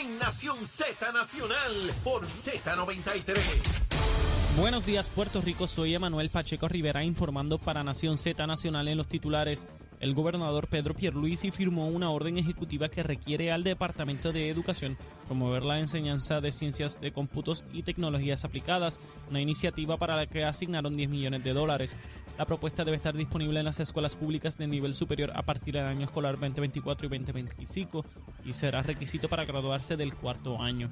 en Nación Z Nacional por Z93. Buenos días, Puerto Rico. Soy Emanuel Pacheco Rivera informando para Nación Z Nacional en los titulares. El gobernador Pedro Pierluisi firmó una orden ejecutiva que requiere al Departamento de Educación promover la enseñanza de ciencias de cómputos y tecnologías aplicadas, una iniciativa para la que asignaron 10 millones de dólares. La propuesta debe estar disponible en las escuelas públicas de nivel superior a partir del año escolar 2024 y 2025 y será requisito para graduarse del cuarto año.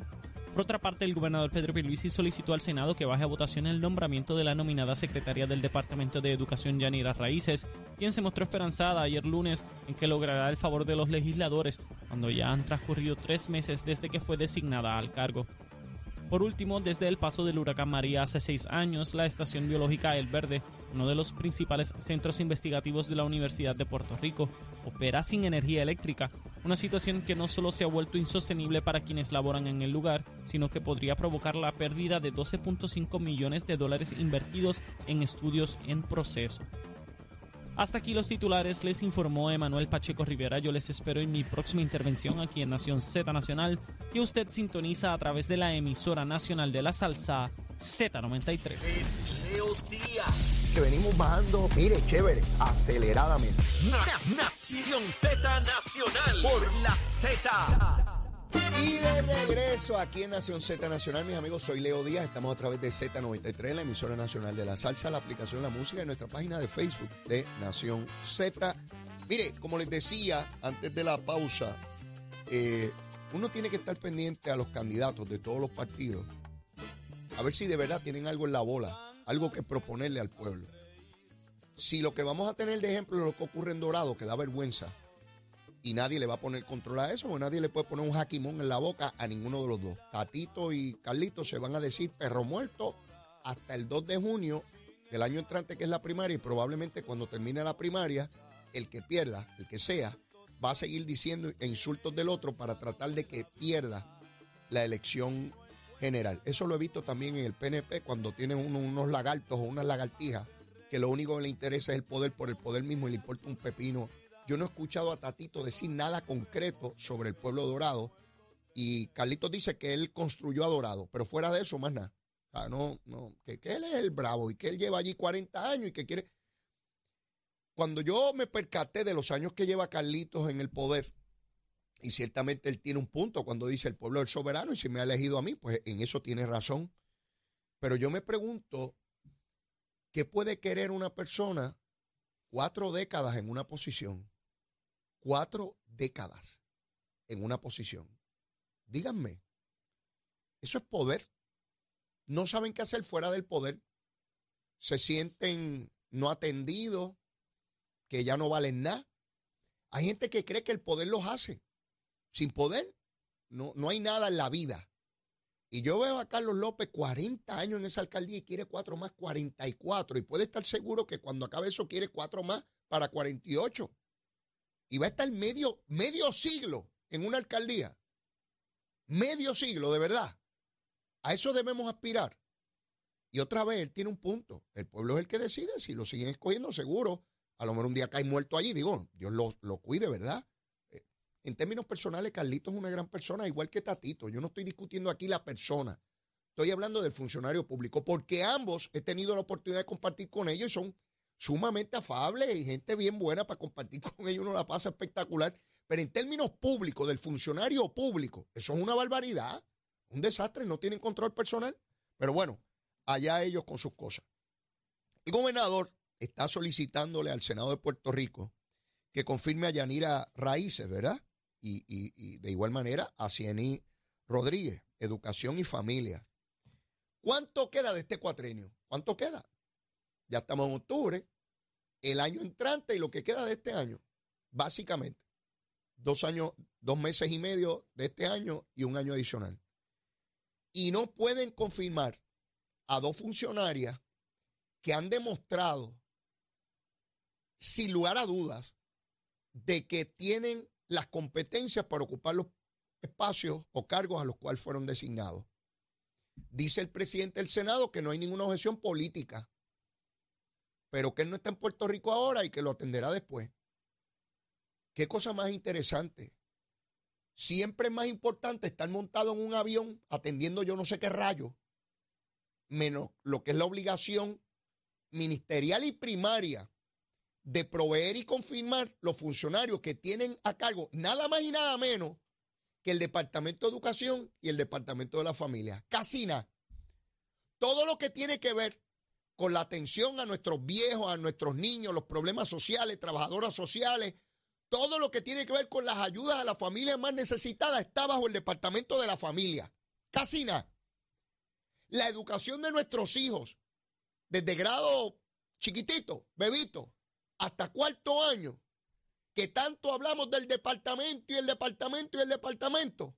Por otra parte, el gobernador Pedro Pierluisi solicitó al Senado que baje a votación el nombramiento de la nominada secretaria del Departamento de Educación, Yanira Raíces, quien se mostró esperanzada ayer lunes en que logrará el favor de los legisladores cuando ya han transcurrido tres meses desde que fue designada al cargo. Por último, desde el paso del huracán María hace seis años, la Estación Biológica El Verde, uno de los principales centros investigativos de la Universidad de Puerto Rico, opera sin energía eléctrica, una situación que no solo se ha vuelto insostenible para quienes laboran en el lugar, sino que podría provocar la pérdida de 12.5 millones de dólares invertidos en estudios en proceso. Hasta aquí los titulares, les informó Emanuel Pacheco Rivera. Yo les espero en mi próxima intervención aquí en Nación Z Nacional, que usted sintoniza a través de la emisora nacional de la salsa Z93. Que venimos bajando, mire, chévere, aceleradamente. Nación Z Nacional por la Z. Y de regreso aquí en Nación Z Nacional, mis amigos, soy Leo Díaz. Estamos a través de Z93, la emisora nacional de la salsa, la aplicación La Música y nuestra página de Facebook de Nación Z. Mire, como les decía antes de la pausa, eh, uno tiene que estar pendiente a los candidatos de todos los partidos, a ver si de verdad tienen algo en la bola, algo que proponerle al pueblo. Si lo que vamos a tener de ejemplo es lo que ocurre en Dorado, que da vergüenza, y nadie le va a poner control a eso, porque nadie le puede poner un jaquimón en la boca a ninguno de los dos. Tatito y Carlito se van a decir perro muerto hasta el 2 de junio del año entrante, que es la primaria, y probablemente cuando termine la primaria, el que pierda, el que sea, va a seguir diciendo insultos del otro para tratar de que pierda la elección general. Eso lo he visto también en el PNP cuando tienen unos lagartos o unas lagartijas que lo único que le interesa es el poder por el poder mismo y le importa un pepino yo no he escuchado a Tatito decir nada concreto sobre el pueblo dorado. Y Carlitos dice que él construyó a Dorado, pero fuera de eso, más nada. O sea, no, no, que, que, él es el bravo y que él lleva allí 40 años y que quiere. Cuando yo me percaté de los años que lleva Carlitos en el poder, y ciertamente él tiene un punto cuando dice el pueblo es soberano y si me ha elegido a mí, pues en eso tiene razón. Pero yo me pregunto, ¿qué puede querer una persona cuatro décadas en una posición? cuatro décadas en una posición. Díganme, eso es poder. No saben qué hacer fuera del poder. Se sienten no atendidos, que ya no valen nada. Hay gente que cree que el poder los hace. Sin poder, no, no hay nada en la vida. Y yo veo a Carlos López 40 años en esa alcaldía y quiere cuatro más, 44. Y puede estar seguro que cuando acabe eso quiere cuatro más para 48 y va a estar medio, medio siglo en una alcaldía. Medio siglo, de verdad. A eso debemos aspirar. Y otra vez, él tiene un punto. El pueblo es el que decide. Si lo siguen escogiendo, seguro. A lo mejor un día cae muerto allí. Digo, Dios lo, lo cuide, ¿verdad? En términos personales, Carlito es una gran persona, igual que Tatito. Yo no estoy discutiendo aquí la persona. Estoy hablando del funcionario público, porque ambos he tenido la oportunidad de compartir con ellos y son sumamente afable y gente bien buena para compartir con ellos, uno la pasa espectacular. Pero en términos públicos, del funcionario público, eso es una barbaridad, un desastre, no tienen control personal. Pero bueno, allá ellos con sus cosas. El gobernador está solicitándole al Senado de Puerto Rico que confirme a Yanira Raíces, ¿verdad? Y, y de igual manera a Cieny Rodríguez, Educación y Familia. ¿Cuánto queda de este cuatrenio? ¿Cuánto queda? Ya estamos en octubre, el año entrante y lo que queda de este año, básicamente. Dos años, dos meses y medio de este año y un año adicional. Y no pueden confirmar a dos funcionarias que han demostrado, sin lugar a dudas, de que tienen las competencias para ocupar los espacios o cargos a los cuales fueron designados. Dice el presidente del Senado que no hay ninguna objeción política pero que él no está en Puerto Rico ahora y que lo atenderá después. Qué cosa más interesante. siempre es más importante estar montado en un avión atendiendo yo no sé qué rayo, menos lo que es la obligación ministerial y primaria de proveer y confirmar los funcionarios que tienen a cargo nada más y nada menos que el Departamento de Educación y el Departamento de la Familia. Casi nada. Todo lo que tiene que ver con la atención a nuestros viejos, a nuestros niños, los problemas sociales, trabajadoras sociales, todo lo que tiene que ver con las ayudas a las familias más necesitadas está bajo el Departamento de la Familia. Casi nada. La educación de nuestros hijos, desde grado chiquitito, bebito, hasta cuarto año, que tanto hablamos del departamento y el departamento y el departamento,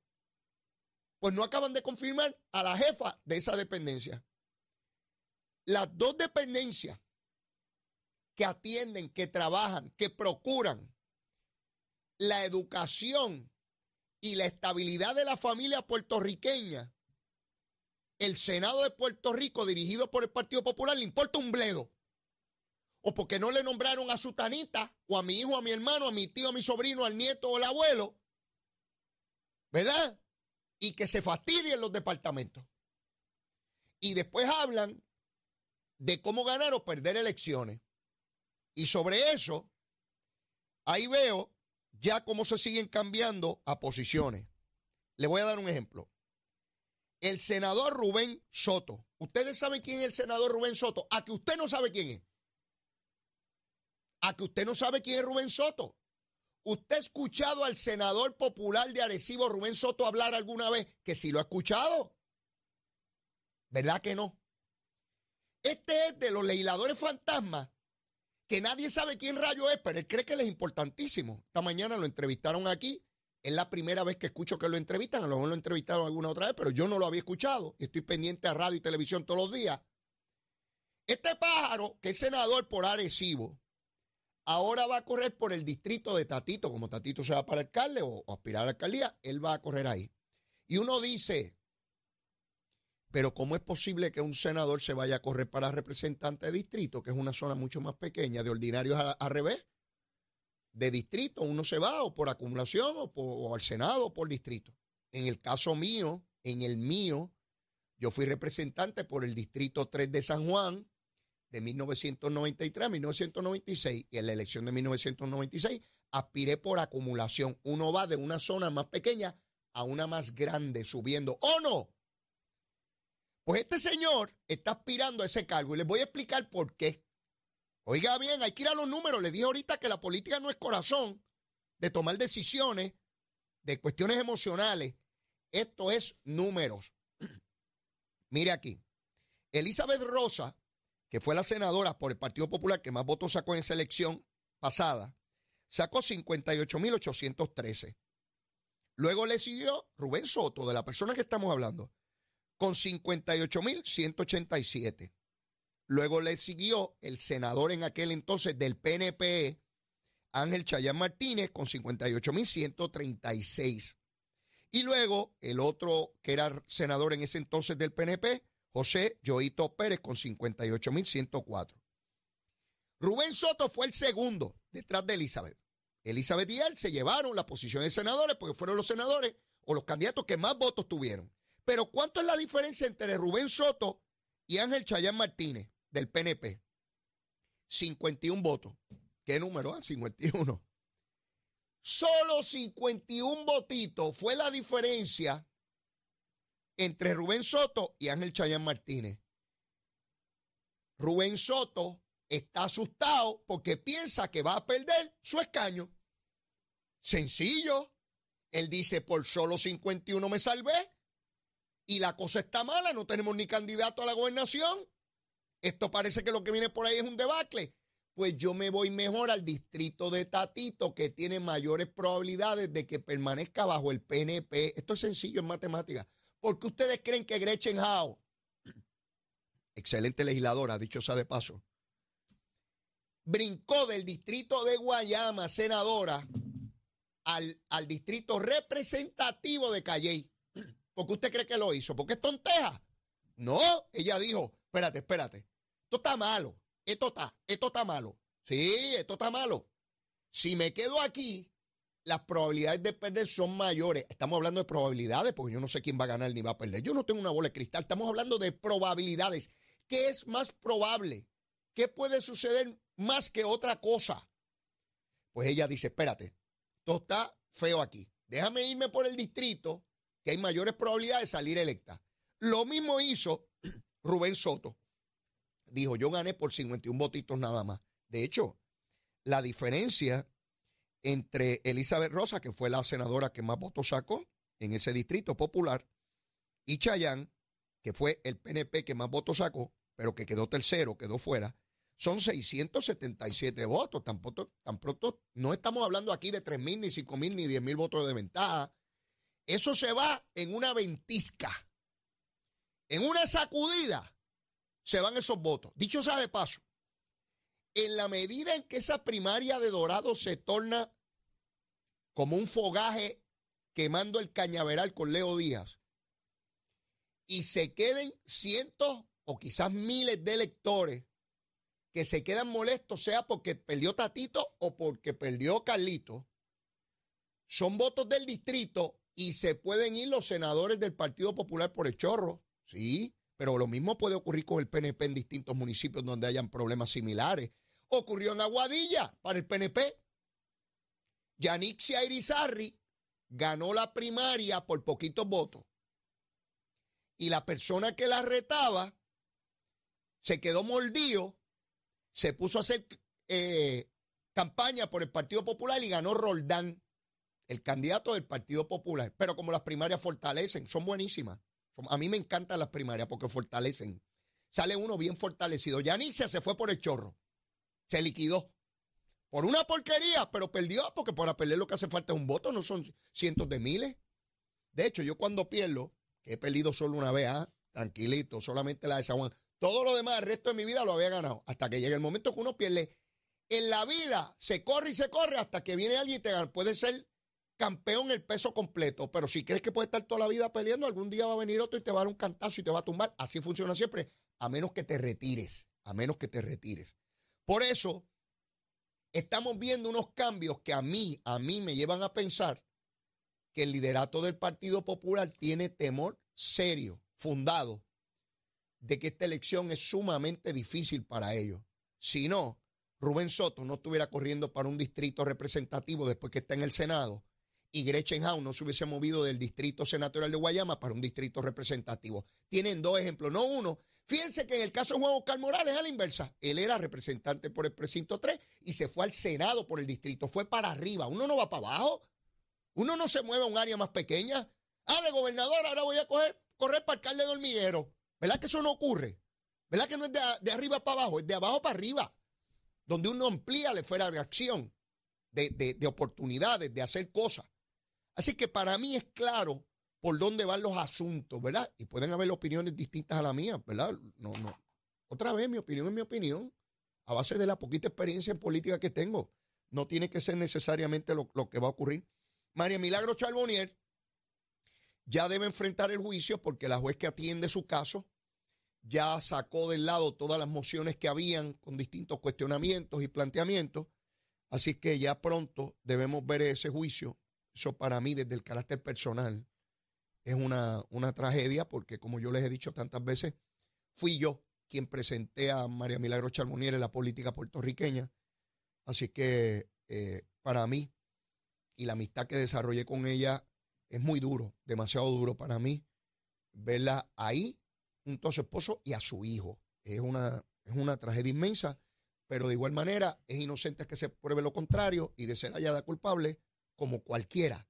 pues no acaban de confirmar a la jefa de esa dependencia. Las dos dependencias que atienden, que trabajan, que procuran la educación y la estabilidad de la familia puertorriqueña, el Senado de Puerto Rico, dirigido por el Partido Popular, le importa un bledo o porque no le nombraron a su tanita, o a mi hijo, a mi hermano, a mi tío, a mi sobrino, al nieto o al abuelo, ¿verdad? Y que se fastidien los departamentos. Y después hablan de cómo ganar o perder elecciones. Y sobre eso, ahí veo ya cómo se siguen cambiando a posiciones. Le voy a dar un ejemplo. El senador Rubén Soto. ¿Ustedes saben quién es el senador Rubén Soto? A que usted no sabe quién es a que usted no sabe quién es Rubén Soto. ¿Usted ha escuchado al senador popular de Arecibo, Rubén Soto, hablar alguna vez? Que sí lo ha escuchado. ¿Verdad que no? Este es de los legisladores fantasmas que nadie sabe quién rayo es, pero él cree que él es importantísimo. Esta mañana lo entrevistaron aquí. Es la primera vez que escucho que lo entrevistan. A lo mejor lo entrevistaron alguna otra vez, pero yo no lo había escuchado. Y estoy pendiente a radio y televisión todos los días. Este pájaro, que es senador por Arecibo, Ahora va a correr por el distrito de Tatito, como Tatito se va para alcalde o, aspirar a la alcaldía, él va a correr ahí. Y uno dice, pero ¿cómo es posible que un senador se vaya a correr para representante de distrito, que es una zona mucho más pequeña, de ordinarios al revés? De distrito uno se va o por acumulación o, o al Senado o por distrito. En el caso mío, en el mío, yo fui representante por el distrito 3 de San Juan, de 1993 a 1996 y en la elección de 1996 aspiré por acumulación. Uno va de una zona más pequeña a una más grande subiendo. ¿O no? Pues este señor está aspirando a ese cargo y les voy a explicar por qué. Oiga bien, hay que ir a los números. Le dije ahorita que la política no es corazón de tomar decisiones de cuestiones emocionales. Esto es números. Mire aquí. Elizabeth Rosa que fue la senadora por el Partido Popular que más votos sacó en esa elección pasada, sacó 58.813. Luego le siguió Rubén Soto, de la persona que estamos hablando, con 58.187. Luego le siguió el senador en aquel entonces del PNP, Ángel Chayán Martínez, con 58.136. Y luego el otro que era senador en ese entonces del PNP, José Joito Pérez con 58.104. Rubén Soto fue el segundo detrás de Elizabeth. Elizabeth y él se llevaron la posición de senadores porque fueron los senadores o los candidatos que más votos tuvieron. Pero ¿cuánto es la diferencia entre Rubén Soto y Ángel Chayán Martínez del PNP? 51 votos. ¿Qué número? Ah, 51. Solo 51 votitos fue la diferencia entre Rubén Soto y Ángel Chayán Martínez. Rubén Soto está asustado porque piensa que va a perder su escaño. Sencillo. Él dice, por solo 51 me salvé. Y la cosa está mala, no tenemos ni candidato a la gobernación. Esto parece que lo que viene por ahí es un debacle. Pues yo me voy mejor al distrito de Tatito, que tiene mayores probabilidades de que permanezca bajo el PNP. Esto es sencillo en matemáticas. ¿Por qué ustedes creen que Gretchen Howe, excelente legisladora, dicho sea de paso, brincó del distrito de Guayama, senadora, al, al distrito representativo de Calley? ¿Por qué usted cree que lo hizo? ¿Porque es tonteja? No, ella dijo, espérate, espérate, esto está malo, esto está, esto está malo. Sí, esto está malo. Si me quedo aquí, las probabilidades de perder son mayores. Estamos hablando de probabilidades, porque yo no sé quién va a ganar ni va a perder. Yo no tengo una bola de cristal. Estamos hablando de probabilidades. ¿Qué es más probable? ¿Qué puede suceder más que otra cosa? Pues ella dice, espérate, todo está feo aquí. Déjame irme por el distrito, que hay mayores probabilidades de salir electa. Lo mismo hizo Rubén Soto. Dijo, yo gané por 51 votitos nada más. De hecho, la diferencia entre Elizabeth Rosa, que fue la senadora que más votos sacó en ese distrito popular, y Chayán, que fue el PNP que más votos sacó, pero que quedó tercero, quedó fuera, son 677 votos. Tampoco, tan pronto no estamos hablando aquí de 3 mil, ni 5 mil, ni 10 mil votos de ventaja. Eso se va en una ventisca. En una sacudida se van esos votos. Dicho sea de paso, en la medida en que esa primaria de Dorado se torna como un fogaje quemando el cañaveral con Leo Díaz y se queden cientos o quizás miles de electores que se quedan molestos, sea porque perdió Tatito o porque perdió Carlito, son votos del distrito y se pueden ir los senadores del Partido Popular por el chorro, sí, pero lo mismo puede ocurrir con el PNP en distintos municipios donde hayan problemas similares. Ocurrió en Aguadilla para el PNP. Yanixia Irizarri ganó la primaria por poquitos votos. Y la persona que la retaba se quedó mordido, se puso a hacer eh, campaña por el Partido Popular y ganó Roldán, el candidato del Partido Popular. Pero como las primarias fortalecen, son buenísimas. A mí me encantan las primarias porque fortalecen. Sale uno bien fortalecido. Yanixia se fue por el chorro. Se liquidó. Por una porquería, pero perdió, porque para perder lo que hace falta es un voto, no son cientos de miles. De hecho, yo cuando pierdo, que he perdido solo una vez, ¿ah? tranquilito, solamente la de San Juan, todo lo demás, el resto de mi vida lo había ganado. Hasta que llegue el momento que uno pierde. En la vida se corre y se corre hasta que viene alguien y te gana. Puede ser campeón el peso completo, pero si crees que puede estar toda la vida peleando, algún día va a venir otro y te va a dar un cantazo y te va a tumbar. Así funciona siempre, a menos que te retires, a menos que te retires. Por eso, estamos viendo unos cambios que a mí, a mí me llevan a pensar que el liderato del Partido Popular tiene temor serio, fundado, de que esta elección es sumamente difícil para ellos. Si no, Rubén Soto no estuviera corriendo para un distrito representativo después que está en el Senado y Gretchen Howe no se hubiese movido del distrito senatorial de Guayama para un distrito representativo. Tienen dos ejemplos, no uno, Fíjense que en el caso de Juan Oscar Morales a la inversa. Él era representante por el precinto 3 y se fue al Senado por el distrito. Fue para arriba. Uno no va para abajo. Uno no se mueve a un área más pequeña. Ah, de gobernador, ahora voy a correr para alcalde de hormiguero. ¿Verdad que eso no ocurre? ¿Verdad que no es de, arriba para abajo? Es de abajo para arriba. Donde uno amplía la esfera de acción, de, de oportunidades, de hacer cosas. Así que para mí es claro por dónde van los asuntos, ¿verdad? Y pueden haber opiniones distintas a la mía, ¿verdad? No, no. Otra vez, mi opinión es mi opinión, a base de la poquita experiencia en política que tengo. No tiene que ser necesariamente lo, que va a ocurrir. María Milagro Charbonnier ya debe enfrentar el juicio porque la juez que atiende su caso ya sacó del lado todas las mociones que habían con distintos cuestionamientos y planteamientos. Así que ya pronto debemos ver ese juicio. Eso para mí, desde el carácter personal, es una, una tragedia porque, como yo les he dicho tantas veces, fui yo quien presenté a María Milagro Charmonier en la política puertorriqueña. Así que eh, para mí y la amistad que desarrollé con ella es muy duro, demasiado duro para mí verla ahí junto a su esposo y a su hijo. Es una, es una tragedia inmensa, pero de igual manera es inocente que se pruebe lo contrario y de ser hallada culpable como cualquiera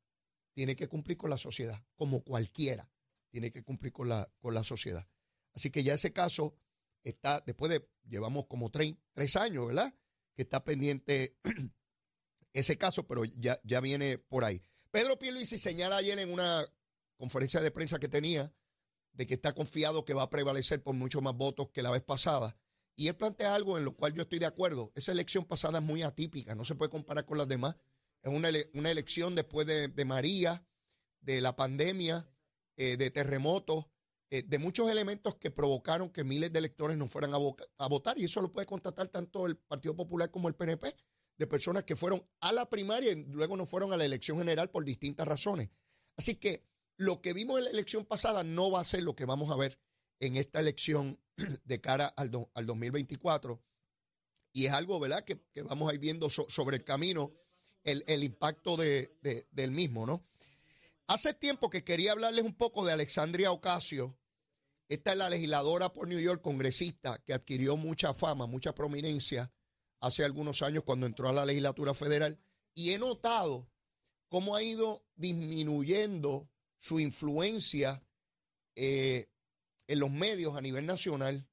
tiene que cumplir con la sociedad, como cualquiera tiene que cumplir con la, con la sociedad. Así que ya ese caso está, después de, llevamos como tres, años, ¿verdad? Que está pendiente ese caso, pero ya, ya viene por ahí. Pedro Pierluisi señala ayer en una conferencia de prensa que tenía de que está confiado que va a prevalecer por muchos más votos que la vez pasada. Y él plantea algo en lo cual yo estoy de acuerdo. Esa elección pasada es muy atípica, no se puede comparar con las demás. Es una, una elección después de, María, de la pandemia, eh, de terremotos, eh, de muchos elementos que provocaron que miles de electores no fueran a, votar. Y eso lo puede constatar tanto el Partido Popular como el PNP. de personas que fueron a la primaria y luego no fueron a la elección general por distintas razones. Así que lo que vimos en la elección pasada no va a ser lo que vamos a ver en esta elección de cara al, al 2024. Y es algo, ¿verdad?, que, vamos a ir viendo sobre el camino el, impacto de, del mismo, ¿no? Hace tiempo que quería hablarles un poco de Alexandria Ocasio. Esta es la legisladora por New York, congresista, que adquirió mucha fama, mucha prominencia hace algunos años cuando entró a la legislatura federal. Y he notado cómo ha ido disminuyendo su influencia eh, en los medios a nivel nacional,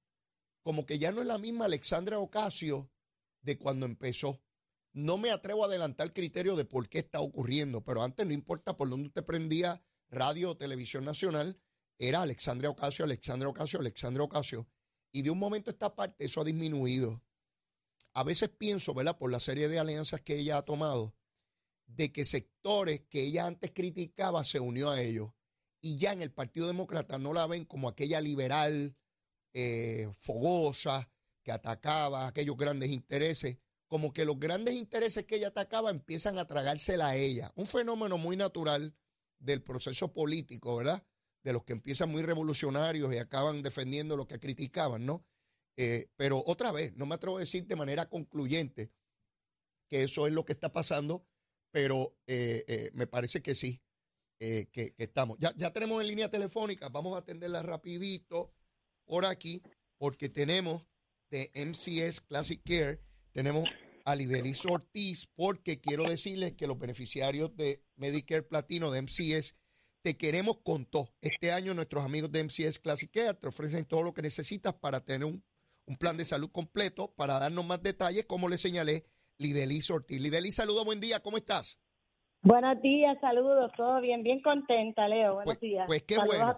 como que ya no es la misma Alexandra Ocasio de cuando empezó. No me atrevo a adelantar criterio de por qué está ocurriendo, pero antes no importa por dónde usted prendía radio o televisión nacional, era Alexandra Ocasio, Alexandra Ocasio, Alexandra Ocasio. Y de un momento a esta parte eso ha disminuido. A veces pienso, ¿verdad? Por la serie de alianzas que ella ha tomado, de que sectores que ella antes criticaba se unió a ellos. Y ya en el Partido Demócrata no la ven como aquella liberal eh, fogosa que atacaba aquellos grandes intereses, como que los grandes intereses que ella atacaba empiezan a tragársela a ella. Un fenómeno muy natural del proceso político, ¿verdad? De los que empiezan muy revolucionarios y acaban defendiendo lo que criticaban, ¿no? Eh, pero otra vez, no me atrevo a decir de manera concluyente que eso es lo que está pasando pero eh, eh, me parece que sí, eh, que, estamos. Ya, ya tenemos en línea telefónica, vamos a atenderla rapidito por aquí, porque tenemos de MCS Classic Care, tenemos a Lideliso Ortiz, porque quiero decirles que los beneficiarios de Medicare Platino de MCS te queremos con todo. Este año nuestros amigos de MCS Classic Care te ofrecen todo lo que necesitas para tener un, un plan de salud completo. Para darnos más detalles, como les señalé, Lideli Ortiz. Lideli, saludos, buen día, ¿cómo estás? Buenos días, saludos, todo bien, bien contenta, Leo. Buenos pues, días. Pues qué bueno.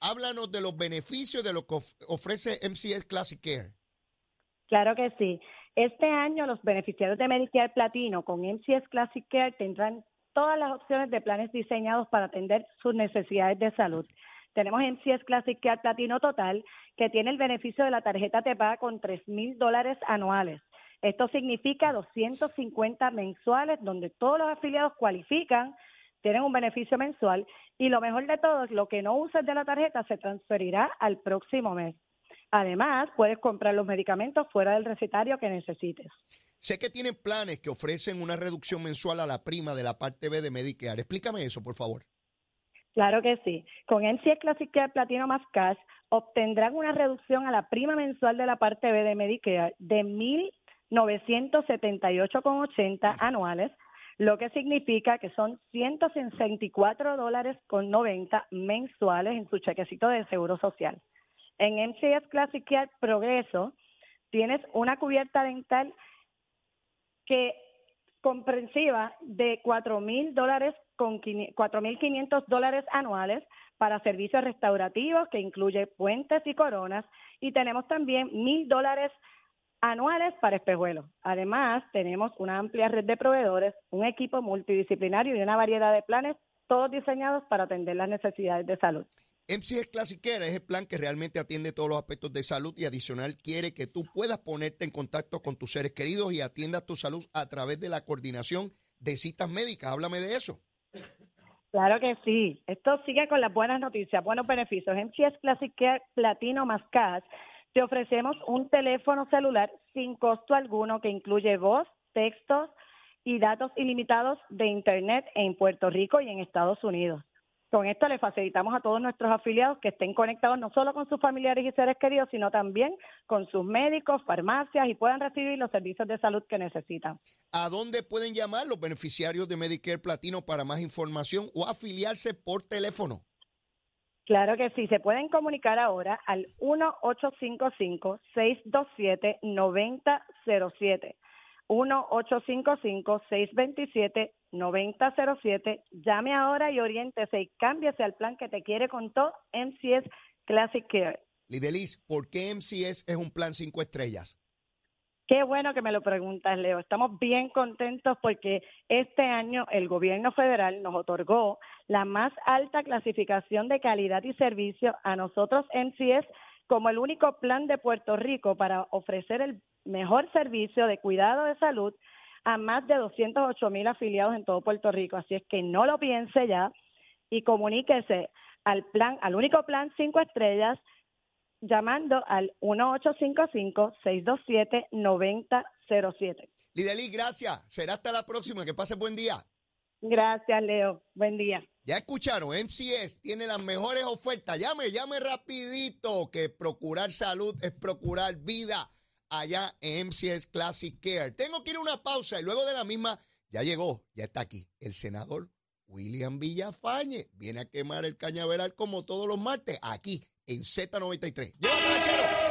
Háblanos de los beneficios de lo que ofrece MCS Classic Care. Claro que sí. Este año los beneficiarios de Medicare Platino con MCS Classic Care tendrán todas las opciones de planes diseñados para atender sus necesidades de salud. Tenemos MCS Classic Care Platino Total, que tiene el beneficio de la tarjeta Te Paga con tres mil dólares anuales. Esto significa 250 mensuales donde todos los afiliados cualifican, tienen un beneficio mensual y lo mejor de todo es lo que no uses de la tarjeta se transferirá al próximo mes. Además, puedes comprar los medicamentos fuera del recetario que necesites. Sé que tienen planes que ofrecen una reducción mensual a la prima de la parte B de Medicare. Explícame eso, por favor. Claro que sí. Con NCS Classic Care Platino más Cash obtendrán una reducción a la prima mensual de la parte B de Medicare de mil 978,80 anuales, lo que significa que son 164 dólares con 90 mensuales en su chequecito de seguro social. En MCS Classic Progreso tienes una cubierta dental que comprensiva de cuatro mil dólares con cuatro mil quinientos dólares anuales para servicios restaurativos que incluye puentes y coronas y tenemos también mil dólares anuales para espejuelos. Además, tenemos una amplia red de proveedores, un equipo multidisciplinario y una variedad de planes, todos diseñados para atender las necesidades de salud. MCS Classic Care es el plan que realmente atiende todos los aspectos de salud y adicional quiere que tú puedas ponerte en contacto con tus seres queridos y atiendas tu salud a través de la coordinación de citas médicas. Háblame de eso. Claro que sí. Esto sigue con las buenas noticias, buenos beneficios. MCS Classic Care Platino más Cash te ofrecemos un teléfono celular sin costo alguno que incluye voz, textos y datos ilimitados de Internet en Puerto Rico y en Estados Unidos. Con esto le facilitamos a todos nuestros afiliados que estén conectados no solo con sus familiares y seres queridos, sino también con sus médicos, farmacias y puedan recibir los servicios de salud que necesitan. ¿A dónde pueden llamar los beneficiarios de Medicare Platino para más información o afiliarse por teléfono? Claro que sí, se pueden comunicar ahora al 1-855-627-9007. 1-855-627-9007. Llame ahora y oriéntese y cámbiese al plan que te quiere con todo MCS Classic Care. Lidelis, ¿por qué MCS es un plan cinco estrellas? Qué bueno que me lo preguntas, Leo. Estamos bien contentos porque este año el gobierno federal nos otorgó la más alta clasificación de calidad y servicio a nosotros MCS como el único plan de Puerto Rico para ofrecer el mejor servicio de cuidado de salud a más de 208 mil afiliados en todo Puerto Rico. Así es que no lo piense ya y comuníquese al plan, al único plan cinco estrellas, llamando al 1855-627-9007. Lideli, gracias. Será hasta la próxima. Que pase buen día. Gracias, Leo. Buen día. Ya escucharon, MCS tiene las mejores ofertas. Llame, llame rapidito, que procurar salud es procurar vida allá en MCS Classic Care. Tengo que ir a una pausa y luego de la misma ya llegó, ya está aquí el senador William Villafañe. Viene a quemar el cañaveral como todos los martes aquí en Z93. ¡Llévatela,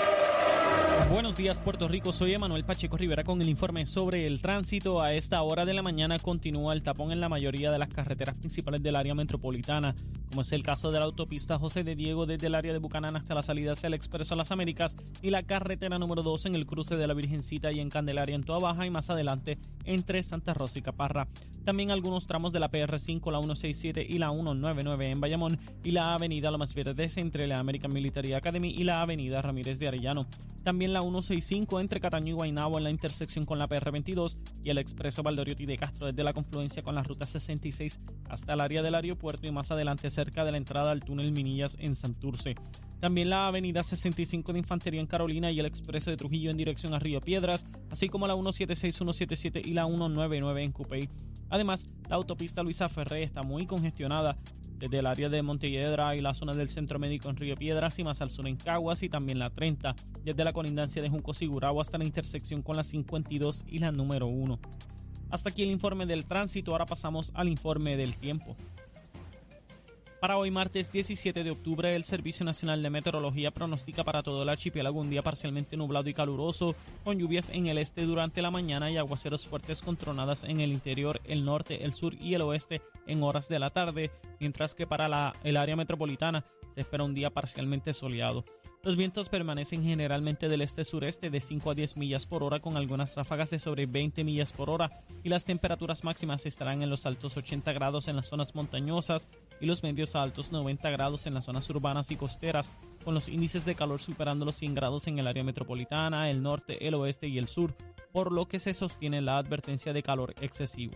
Buenos días, Puerto Rico. Soy Emanuel Pacheco Rivera con el informe sobre el tránsito. A esta hora de la mañana continúa el tapón en la mayoría de las carreteras principales del área metropolitana, como es el caso de la autopista José de Diego desde el área de Bucanán hasta la salida hacia el Expreso las Américas y la carretera número 2 en el cruce de la Virgencita y en Candelaria en Toa Baja y más adelante entre Santa Rosa y Caparra. También algunos tramos de la PR5, la 167 y la 199 en Bayamón y la avenida Lomas Verdes entre la American Military Academy y la avenida Ramírez de Arellano. También la 165 entre Cataño y Guaynabo en la intersección con la PR22 y el expreso Valdoriotti de Castro desde la confluencia con la ruta 66 hasta el área del aeropuerto y más adelante cerca de la entrada al túnel Minillas en Santurce. También la avenida 65 de Infantería en Carolina y el expreso de Trujillo en dirección a Río Piedras, así como la 176, 177 y la 199 en Cupey. Además, la autopista Luisa Ferré está muy congestionada desde el área de Montelledra y la zona del Centro Médico en Río Piedras y más al sur en Caguas y también la 30, desde la colindancia de Junco Sigurao hasta la intersección con la 52 y la número 1. Hasta aquí el informe del tránsito, ahora pasamos al informe del tiempo. Para hoy martes 17 de octubre, el Servicio Nacional de Meteorología pronostica para todo el archipiélago un día parcialmente nublado y caluroso, con lluvias en el este durante la mañana y aguaceros fuertes con tronadas en el interior, el norte, el sur y el oeste en horas de la tarde, mientras que para la, el área metropolitana se espera un día parcialmente soleado. Los vientos permanecen generalmente del este-sureste de 5 a 10 millas por hora con algunas ráfagas de sobre 20 millas por hora y las temperaturas máximas estarán en los altos 80 grados en las zonas montañosas y los medios a altos 90 grados en las zonas urbanas y costeras, con los índices de calor superando los 100 grados en el área metropolitana, el norte, el oeste y el sur, por lo que se sostiene la advertencia de calor excesivo.